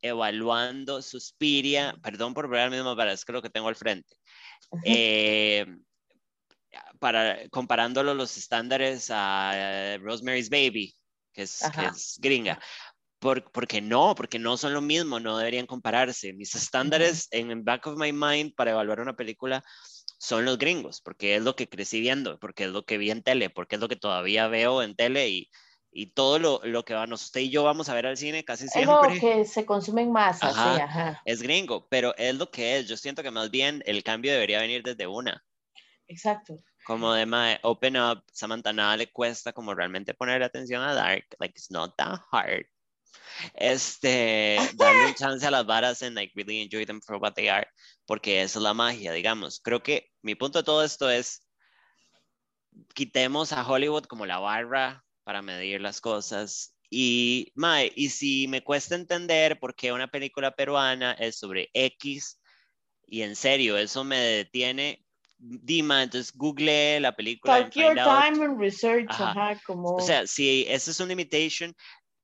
evaluando Suspiria, perdón por ver el mismo, pero es que lo que tengo al frente. Para, comparándolo los estándares a eh, Rosemary's Baby, que es, que es gringa. Por, porque no, porque no son lo mismo, no deberían compararse. Mis estándares en el back of my mind para evaluar una película son los gringos, porque es lo que crecí viendo, porque es lo que vi en tele, porque es lo que todavía veo en tele y, y todo lo, lo que van, usted y yo vamos a ver al cine casi siempre. Es lo que se consume en masa, sí, ajá. Es gringo, pero es lo que es. Yo siento que más bien el cambio debería venir desde una. Exacto como de my open up, Samantha nada le cuesta como realmente poner atención a Dark, like it's not that hard. Este, darle un chance a las varas and like really enjoy them for what they are, porque eso es la magia, digamos. Creo que mi punto de todo esto es quitemos a Hollywood como la barra para medir las cosas y, mae, y si me cuesta entender por qué una película peruana es sobre X, y en serio, eso me detiene, Dima, entonces google la película. time and research, como... O sea, si eso es una imitation,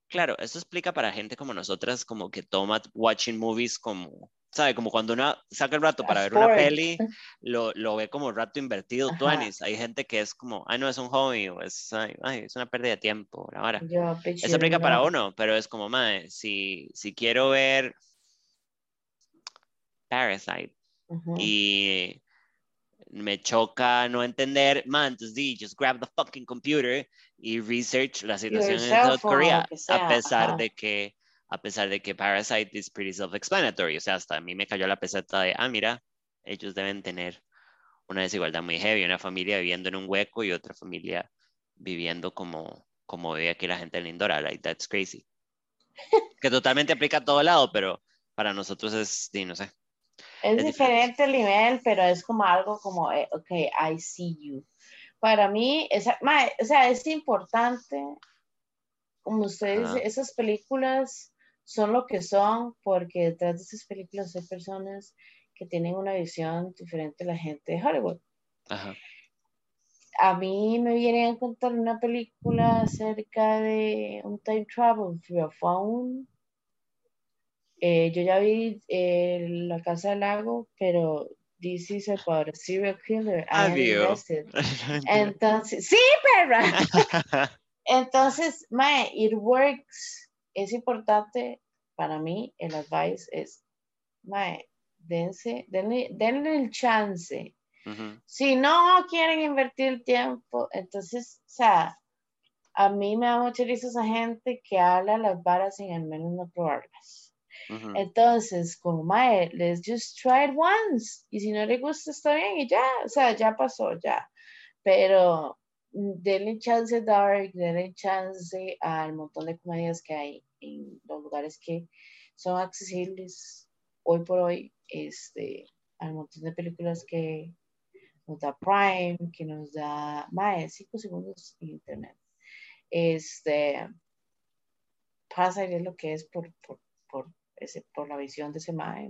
claro, eso explica para gente como nosotras, como que toma watching movies como, ¿sabe? Como cuando uno saca el rato para ver una peli, lo, lo, ve como rato invertido, tuanis. Hay gente que es como, ay, no, es un hobby, o es, ay, es una pérdida de tiempo, ahora. Eso aplica para uno, pero es como, madre, si, si quiero ver Parasite y me choca no entender, man, entonces di, just grab the fucking computer y research la situación en South Korea, a pesar de que a pesar de que Parasite is pretty self-explanatory, o sea, hasta a mí me cayó la peseta de, ah, mira, ellos deben tener una desigualdad muy heavy, una familia viviendo en un hueco y otra familia viviendo como, como vive aquí la gente en Lindora, like that's crazy. que totalmente aplica a todo lado, pero para nosotros es, no sé. Es, diferente el nivel, pero es como algo como, eh, ok, I see you. Para mí, esa, o sea, es importante, como usted dice, esas películas son lo que son, porque detrás de esas películas hay personas que tienen una visión diferente a la gente de Hollywood. Ajá. A mí me vienen a contar una película acerca de un time travel through a phone. Eh, yo ya vi eh, La Casa del Lago, pero this is about a serial killer. Entonces, sí, perra. Entonces, mae, it works. Es importante para mí, el advice es, mae, dense, denle, denle el chance. Si no quieren invertir el tiempo, entonces, o sea, a mí me da mucha risa esa gente que habla las varas sin al menos no probarlas. Entonces, como mae, let's just try it once. Y si no le gusta, está bien y ya, o sea, ya pasó, ya. Pero mm, denle chance a Dark, denle chance al montón de comedias que hay en los lugares que son accesibles hoy por hoy este, al montón de películas que nos da Prime, que nos da más 5 segundos en internet. Este, pasa y es lo que es por, por, ese, por la visión de ese mae,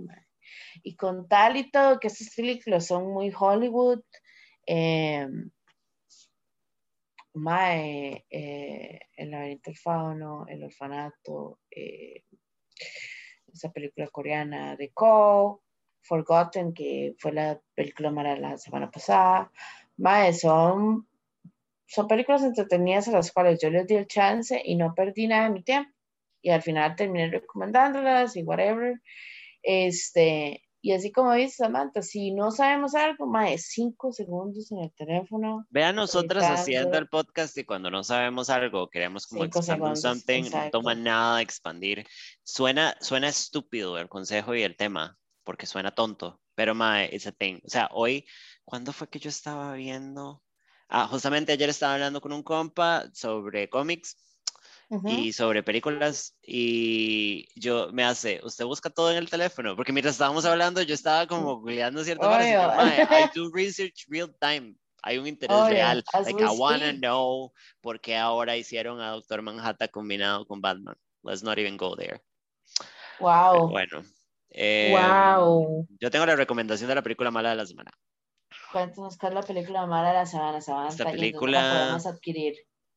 Y con tal y todo, que estas películas son muy Hollywood, eh, mae, eh, El laberinto del fauno, El orfanato, eh, esa película coreana de Ko, Forgotten, que fue la película mala la semana pasada. Mae, son, son películas entretenidas a las cuales yo les di el chance y no perdí nada de mi tiempo. Y al final terminé recomendándolas y whatever. Este, y así como dice Samantha, si no sabemos algo, más de cinco segundos en el teléfono. Vean nosotros haciendo el podcast y cuando no sabemos algo, queremos como expandir something, no toma nada expandir. Suena, suena estúpido el consejo y el tema, porque suena tonto, pero mae, it's a thing. O sea, hoy, ¿cuándo fue que yo estaba viendo? Ah, justamente ayer estaba hablando con un compa sobre cómics y sobre películas y yo me hace, usted busca todo en el teléfono, porque mientras estábamos hablando yo estaba como googleando ciertas cosas. I do research real time. Hay un interés real. Like, I wanna know por qué ahora hicieron a Doctor Manhattan combinado con Batman. Let's not even go there. Wow. bueno. wow. Em, yo tengo la recomendación de la película mala de la semana. Cuéntanos cuál es la película mala de la semana. Esta película... La podemos adquirir.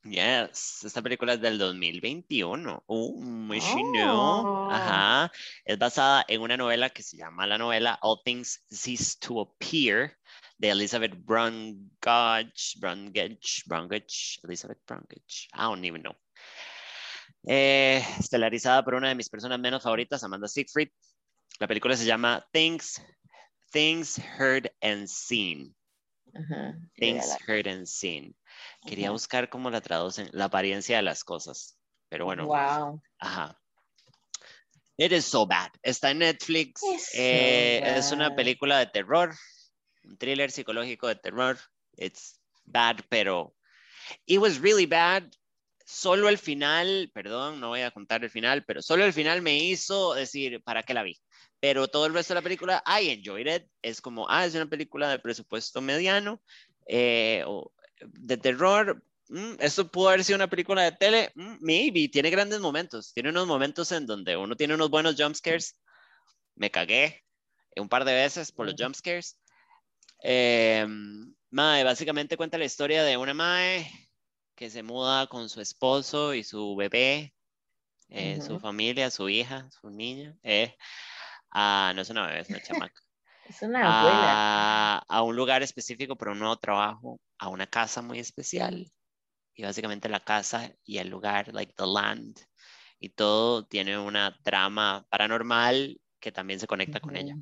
Yes, esta película es del 2021. Uh, chino. Ajá. Es basada en una novela que se llama la novela All Things Cease to Appear de Elizabeth Brungage, Brungage, Brungage, Elizabeth Brungage. I don't even know. Eh, estelarizada por una de mis personas menos favoritas, Amanda Siegfried. La película se llama Things, Things Heard and Seen. Things Heard and Seen. Quería buscar cómo la traducen, la apariencia de las cosas. Pero bueno. Wow. Ajá. It is so bad. Está en Netflix. Eh, es una película de terror, un thriller psicológico de terror. It's bad, pero it was really bad. Solo el final, perdón, no voy a contar el final, pero solo el final me hizo decir, ¿para qué la vi? Pero todo el resto de la película, I enjoyed it. Es como, ah, es una película de presupuesto mediano. Eh, o de terror, mm, esto pudo haber sido una película de tele, mm, maybe, tiene grandes momentos, tiene unos momentos en donde uno tiene unos buenos jumpscares, me cagué un par de veces por los jumpscares. Eh, mae, básicamente cuenta la historia de una mae que se muda con su esposo y su bebé, eh, su familia, su hija, su niña. Eh, ah, no es una bebé, es una chamaca. Es una abuela. A, un lugar específico para un nuevo trabajo, a una casa muy especial. Y básicamente la casa y el lugar, like the land, y todo tiene una trama paranormal que también se conecta con ella.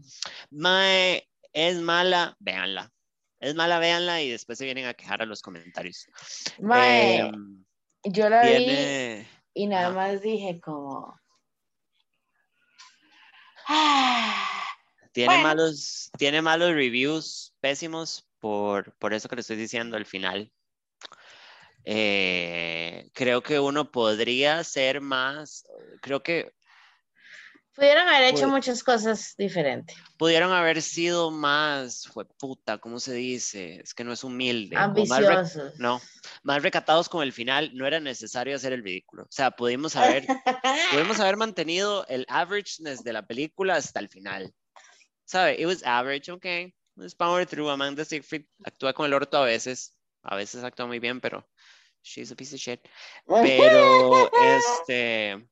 Mae, es mala, véanla. Es mala, véanla y después se vienen a quejar a los comentarios. Mae, em, yo la vi y nada más dije como... Tiene, malos, tiene malos reviews pésimos por, por eso que le estoy diciendo al final. Eh, creo que uno podría ser más, creo que Pudieron haber hecho Pues- muchas cosas diferentes. pudieron haber sido más, fue puta, ¿cómo se dice? Es que no es humilde. o más Ambiciosos. no, más recatados con el final, no era necesario hacer el ridículo. O sea, pudimos haber, pudimos haber mantenido el averageness de la película hasta el final. ¿Sabe? It was average, okay. Let's power through. Amanda Siegfried actúa con el orto a veces. A veces actúa muy bien, pero she's a piece of shit. Pero, este,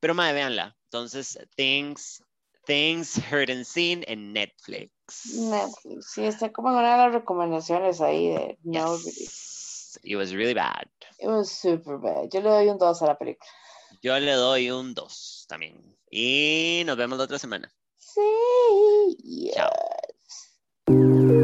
pero madre, véanla. Entonces, Things, Things Heard and Seen en Netflix. Netflix, sí, está como una de las recomendaciones ahí de no Yes. It was really bad. It was super bad. Yo le doy un 2 a la película. Yo le doy un 2 también. Y nos vemos la otra semana. Sí. Chao. yes.